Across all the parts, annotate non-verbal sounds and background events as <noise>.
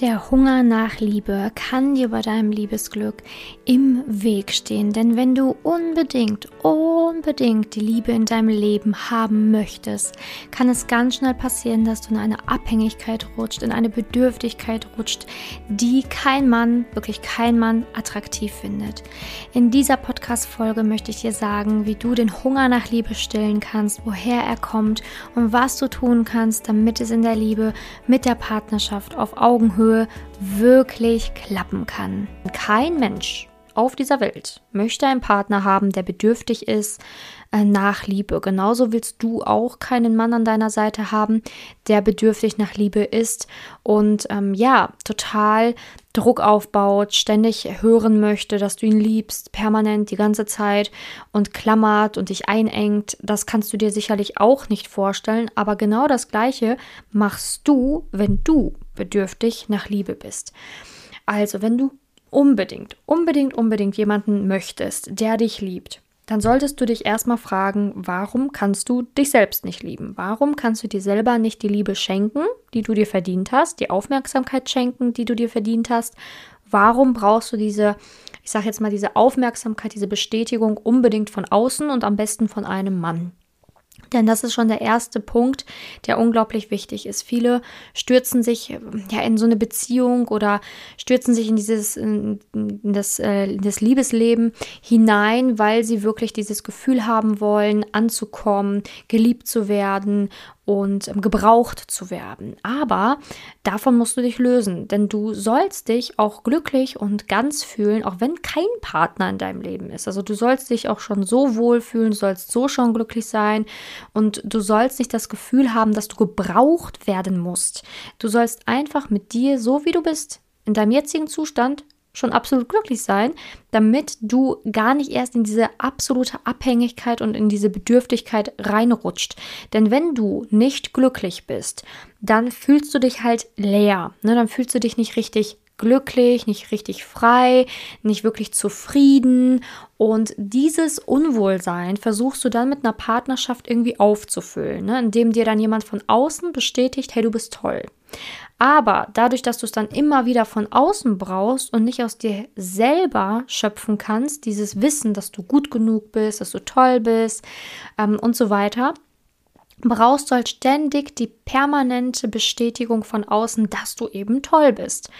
Der Hunger nach Liebe kann dir bei deinem Liebesglück im Weg stehen, denn wenn du unbedingt, unbedingt die Liebe in deinem Leben haben möchtest, kann es ganz schnell passieren, dass du in eine Abhängigkeit rutscht, in eine Bedürftigkeit rutscht, die kein Mann, wirklich kein Mann attraktiv findet. In dieser Podcast-Folge möchte ich dir sagen, wie du den Hunger nach Liebe stillen kannst, woher er kommt und was du tun kannst, damit es in der Liebe mit der Partnerschaft auf Augenhöhe Augenhöhe wirklich klappen kann. Kein Mensch auf dieser Welt möchte einen Partner haben, der bedürftig ist nach Liebe. Genauso willst du auch keinen Mann an deiner Seite haben, der bedürftig nach Liebe ist und ähm, ja, total Druck aufbaut, ständig hören möchte, dass du ihn liebst, permanent die ganze Zeit und klammert und dich einengt. Das kannst du dir sicherlich auch nicht vorstellen, aber genau das Gleiche machst du, wenn du bedürftig nach Liebe bist. Also, wenn du unbedingt, unbedingt, unbedingt jemanden möchtest, der dich liebt, dann solltest du dich erstmal fragen, warum kannst du dich selbst nicht lieben? Warum kannst du dir selber nicht die Liebe schenken, die du dir verdient hast, die Aufmerksamkeit schenken, die du dir verdient hast? Warum brauchst du diese, ich sage jetzt mal, diese Aufmerksamkeit, diese Bestätigung unbedingt von außen und am besten von einem Mann? Denn das ist schon der erste Punkt, der unglaublich wichtig ist. Viele stürzen sich ja in so eine Beziehung oder stürzen sich in dieses in das, äh, in das Liebesleben hinein, weil sie wirklich dieses Gefühl haben wollen, anzukommen, geliebt zu werden und ähm, gebraucht zu werden. Aber davon musst du dich lösen, denn du sollst dich auch glücklich und ganz fühlen, auch wenn kein Partner in deinem Leben ist. Also du sollst dich auch schon so wohl fühlen, du sollst so schon glücklich sein und du sollst nicht das Gefühl haben, dass du gebraucht werden musst. Du sollst einfach mit dir, so wie du bist, in deinem jetzigen Zustand schon absolut glücklich sein, damit du gar nicht erst in diese absolute Abhängigkeit und in diese Bedürftigkeit reinrutscht. Denn wenn du nicht glücklich bist, dann fühlst du dich halt leer. Ne? Dann fühlst du dich nicht richtig glücklich, nicht richtig frei, nicht wirklich zufrieden. Und dieses Unwohlsein versuchst du dann mit einer Partnerschaft irgendwie aufzufüllen, ne? indem dir dann jemand von außen bestätigt, hey, du bist toll. Aber dadurch, dass du es dann immer wieder von außen brauchst und nicht aus dir selber schöpfen kannst, dieses Wissen, dass du gut genug bist, dass du toll bist ähm, und so weiter, brauchst du halt ständig die permanente Bestätigung von außen, dass du eben toll bist.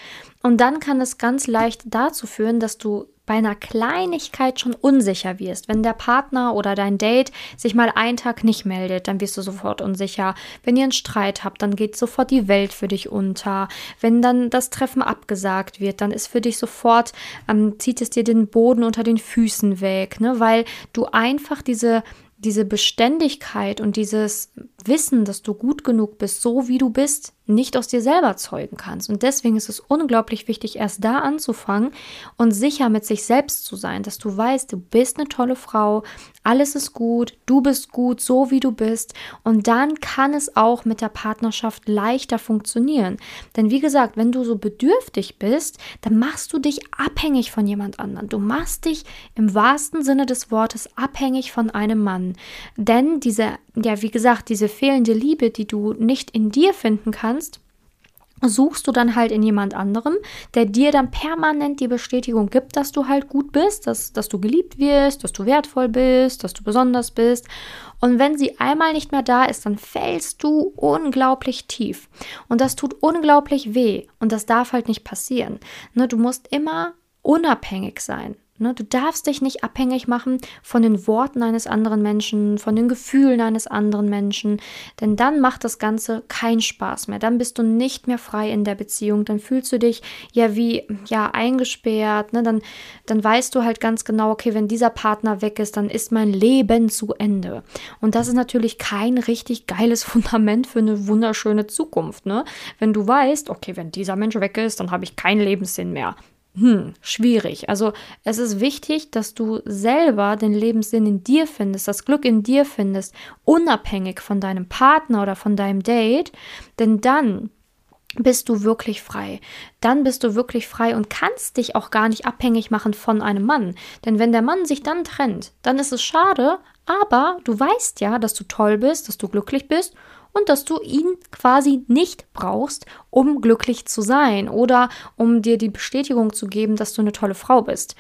Und dann kann es ganz leicht dazu führen, dass du bei einer Kleinigkeit schon unsicher wirst. Wenn der Partner oder dein Date sich mal einen Tag nicht meldet, dann wirst du sofort unsicher. Wenn ihr einen Streit habt, dann geht sofort die Welt für dich unter. Wenn dann das Treffen abgesagt wird, dann ist für dich sofort, ähm, zieht es dir den Boden unter den Füßen weg, ne? weil du einfach diese diese Beständigkeit und dieses Wissen, dass du gut genug bist, so wie du bist, nicht aus dir selber zeugen kannst. Und deswegen ist es unglaublich wichtig, erst da anzufangen und sicher mit sich selbst zu sein, dass du weißt, du bist eine tolle Frau, alles ist gut, du bist gut, so wie du bist. Und dann kann es auch mit der Partnerschaft leichter funktionieren. Denn wie gesagt, wenn du so bedürftig bist, dann machst du dich abhängig von jemand anderem. Du machst dich im wahrsten Sinne des Wortes abhängig von einem Mann. Denn diese, ja, wie gesagt, diese fehlende Liebe, die du nicht in dir finden kannst, suchst du dann halt in jemand anderem, der dir dann permanent die Bestätigung gibt, dass du halt gut bist, dass, dass du geliebt wirst, dass du wertvoll bist, dass du besonders bist. Und wenn sie einmal nicht mehr da ist, dann fällst du unglaublich tief. Und das tut unglaublich weh. Und das darf halt nicht passieren. Ne, du musst immer unabhängig sein. Ne, du darfst dich nicht abhängig machen von den Worten eines anderen Menschen, von den Gefühlen eines anderen Menschen, denn dann macht das Ganze keinen Spaß mehr. Dann bist du nicht mehr frei in der Beziehung. Dann fühlst du dich ja wie ja eingesperrt. Ne? Dann, dann weißt du halt ganz genau, okay, wenn dieser Partner weg ist, dann ist mein Leben zu Ende. Und das ist natürlich kein richtig geiles <laughs> Fundament für eine wunderschöne Zukunft. Ne? Wenn du weißt, okay, wenn dieser Mensch weg ist, dann habe ich keinen Lebenssinn mehr hm, schwierig. Also es ist wichtig, dass du selber den Lebenssinn in dir findest, das Glück in dir findest, unabhängig von deinem Partner oder von deinem Date, denn dann bist du wirklich frei. Dann bist du wirklich frei und kannst dich auch gar nicht abhängig machen von einem Mann. Denn wenn der Mann sich dann trennt, dann ist es schade, aber du weißt ja, dass du toll bist, dass du glücklich bist und dass du ihn quasi nicht brauchst, um glücklich zu sein oder um dir die Bestätigung zu geben, dass du eine tolle Frau bist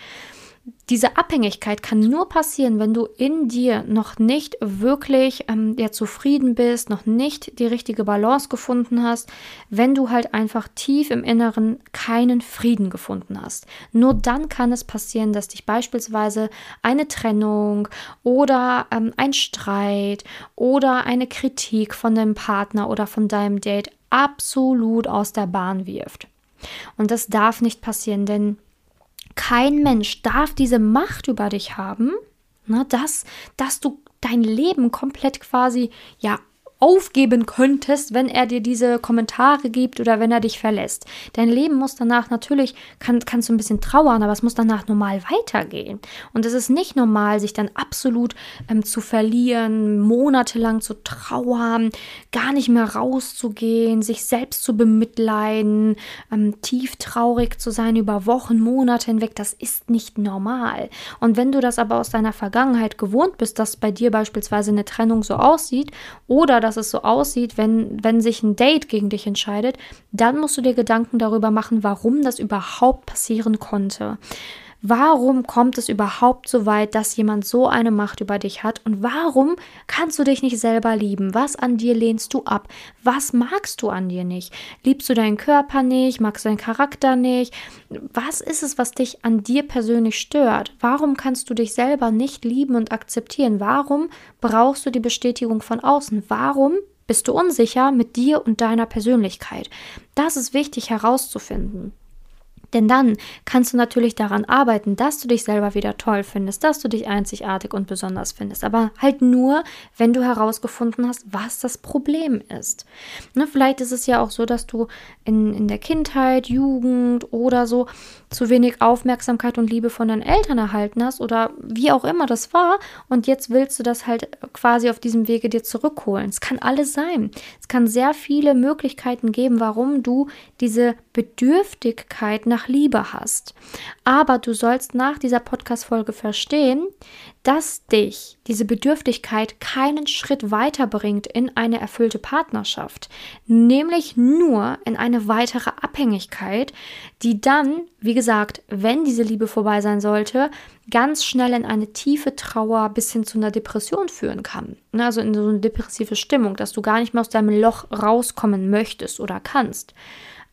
diese Abhängigkeit kann nur passieren, wenn du in dir noch nicht wirklich ähm, ja, zufrieden bist, noch nicht die richtige Balance gefunden hast, wenn du halt einfach tief im Inneren keinen Frieden gefunden hast. Nur dann kann es passieren, dass dich beispielsweise eine Trennung oder ähm, ein Streit oder eine Kritik von deinem Partner oder von deinem Date absolut aus der Bahn wirft. Und das darf nicht passieren, denn kein Mensch darf diese Macht über dich haben, ne, dass, dass du dein Leben komplett quasi ja aufgeben könntest, wenn er dir diese Kommentare gibt oder wenn er dich verlässt. Dein Leben muss danach natürlich, kann, kannst du ein bisschen trauern, aber es muss danach normal weitergehen. Und es ist nicht normal, sich dann absolut ähm, zu verlieren, monatelang zu trauern, gar nicht mehr rauszugehen, sich selbst zu bemitleiden, ähm, tief traurig zu sein über Wochen, Monate hinweg. Das ist nicht normal. Und wenn du das aber aus deiner Vergangenheit gewohnt bist, dass bei dir beispielsweise eine Trennung so aussieht oder dass es so aussieht, wenn, wenn sich ein Date gegen dich entscheidet, dann musst du dir Gedanken darüber machen, warum das überhaupt passieren konnte. Warum kommt es überhaupt so weit, dass jemand so eine Macht über dich hat? Und warum kannst du dich nicht selber lieben? Was an dir lehnst du ab? Was magst du an dir nicht? Liebst du deinen Körper nicht? Magst du deinen Charakter nicht? Was ist es, was dich an dir persönlich stört? Warum kannst du dich selber nicht lieben und akzeptieren? Warum brauchst du die Bestätigung von außen? Warum bist du unsicher mit dir und deiner Persönlichkeit? Das ist wichtig herauszufinden. Denn dann kannst du natürlich daran arbeiten, dass du dich selber wieder toll findest, dass du dich einzigartig und besonders findest. Aber halt nur, wenn du herausgefunden hast, was das Problem ist. Ne, vielleicht ist es ja auch so, dass du in, in der Kindheit, Jugend oder so zu wenig Aufmerksamkeit und Liebe von deinen Eltern erhalten hast oder wie auch immer das war und jetzt willst du das halt quasi auf diesem Wege dir zurückholen. Es kann alles sein. Es kann sehr viele Möglichkeiten geben, warum du diese Bedürftigkeit nach Liebe hast. Aber du sollst nach dieser Podcast-Folge verstehen, dass dich diese Bedürftigkeit keinen Schritt weiterbringt in eine erfüllte Partnerschaft, nämlich nur in eine weitere Abhängigkeit, die dann, wie gesagt, wenn diese Liebe vorbei sein sollte, ganz schnell in eine tiefe Trauer bis hin zu einer Depression führen kann. Ne, also in so eine depressive Stimmung, dass du gar nicht mehr aus deinem Loch rauskommen möchtest oder kannst.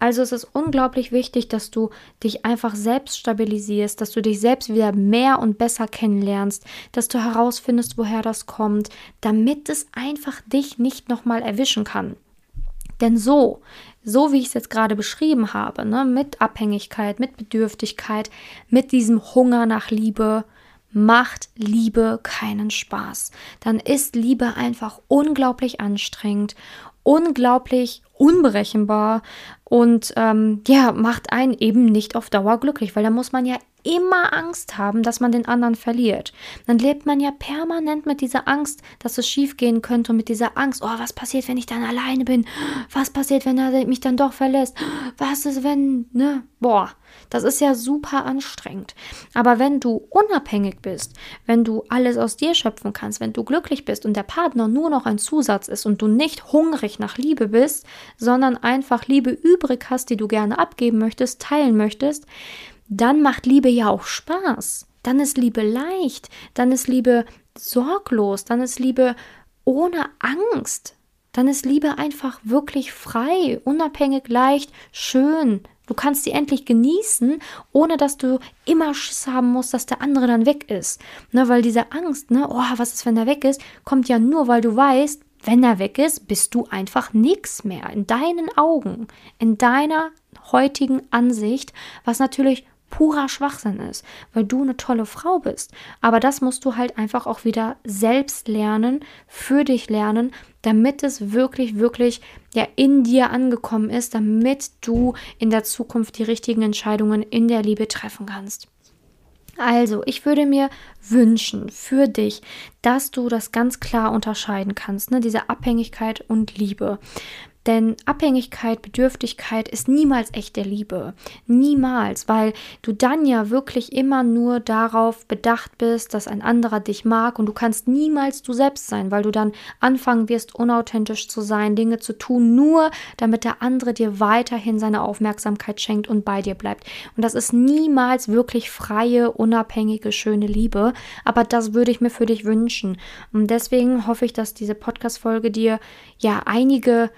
Also es ist unglaublich wichtig, dass du dich einfach selbst stabilisierst, dass du dich selbst wieder mehr und besser kennenlernst, dass du herausfindest, woher das kommt, damit es einfach dich nicht nochmal erwischen kann. Denn so, so wie ich es jetzt gerade beschrieben habe, ne, mit Abhängigkeit, mit Bedürftigkeit, mit diesem Hunger nach Liebe, macht Liebe keinen Spaß. Dann ist Liebe einfach unglaublich anstrengend, unglaublich unberechenbar und ähm, ja, macht einen eben nicht auf Dauer glücklich, weil da muss man ja immer Angst haben, dass man den anderen verliert. Dann lebt man ja permanent mit dieser Angst, dass es schief gehen könnte und mit dieser Angst, oh, was passiert, wenn ich dann alleine bin? Was passiert, wenn er mich dann doch verlässt? Was ist, wenn, ne? Boah, das ist ja super anstrengend. Aber wenn du unabhängig bist, wenn du alles aus dir schöpfen kannst, wenn du glücklich bist und der Partner nur noch ein Zusatz ist und du nicht hungrig nach Liebe bist, sondern einfach Liebe übrig hast, die du gerne abgeben möchtest, teilen möchtest, dann macht Liebe ja auch Spaß. Dann ist Liebe leicht, dann ist Liebe sorglos, dann ist Liebe ohne Angst. Dann ist Liebe einfach wirklich frei, unabhängig, leicht, schön. Du kannst sie endlich genießen, ohne dass du immer Schiss haben musst, dass der andere dann weg ist. Ne, weil diese Angst, ne, oh, was ist, wenn er weg ist, kommt ja nur, weil du weißt, wenn er weg ist, bist du einfach nichts mehr in deinen Augen, in deiner heutigen Ansicht, was natürlich purer Schwachsinn ist, weil du eine tolle Frau bist. Aber das musst du halt einfach auch wieder selbst lernen, für dich lernen, damit es wirklich, wirklich ja in dir angekommen ist, damit du in der Zukunft die richtigen Entscheidungen in der Liebe treffen kannst. Also, ich würde mir wünschen für dich, dass du das ganz klar unterscheiden kannst, ne? diese Abhängigkeit und Liebe. Denn Abhängigkeit, Bedürftigkeit ist niemals echte Liebe. Niemals, weil du dann ja wirklich immer nur darauf bedacht bist, dass ein anderer dich mag und du kannst niemals du selbst sein, weil du dann anfangen wirst, unauthentisch zu sein, Dinge zu tun, nur damit der andere dir weiterhin seine Aufmerksamkeit schenkt und bei dir bleibt. Und das ist niemals wirklich freie, unabhängige, schöne Liebe. Aber das würde ich mir für dich wünschen. Und deswegen hoffe ich, dass diese Podcast-Folge dir ja einige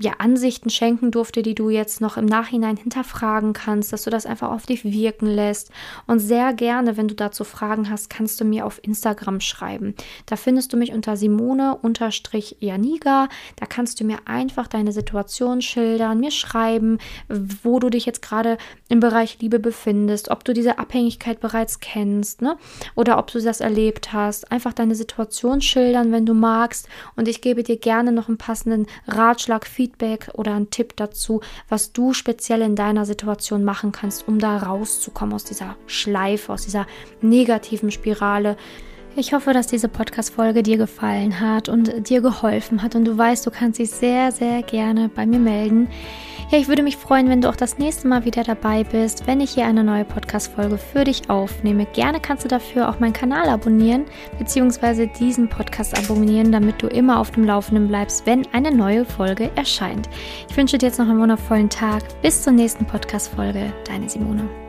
ja, Ansichten schenken durfte, die du jetzt noch im Nachhinein hinterfragen kannst, dass du das einfach auf dich wirken lässt. Und sehr gerne, wenn du dazu Fragen hast, kannst du mir auf Instagram schreiben. Da findest du mich unter Simone-Janiga. Da kannst du mir einfach deine Situation schildern, mir schreiben, wo du dich jetzt gerade im Bereich Liebe befindest, ob du diese Abhängigkeit bereits kennst, ne? Oder ob du das erlebt hast. Einfach deine Situation schildern, wenn du magst. Und ich gebe dir gerne noch einen passenden Ratschlag, Feedback oder einen Tipp dazu, was du speziell in deiner Situation machen kannst, um da rauszukommen aus dieser Schleife, aus dieser negativen Spirale. Ich hoffe, dass diese Podcast-Folge dir gefallen hat und dir geholfen hat und du weißt, du kannst dich sehr, sehr gerne bei mir melden. Ja, ich würde mich freuen, wenn du auch das nächste Mal wieder dabei bist, wenn ich hier eine neue Podcast-Folge für dich aufnehme. Gerne kannst du dafür auch meinen Kanal abonnieren, beziehungsweise diesen Podcast abonnieren, damit du immer auf dem Laufenden bleibst, wenn eine neue Folge erscheint. Ich wünsche dir jetzt noch einen wundervollen Tag. Bis zur nächsten Podcast-Folge. Deine Simone.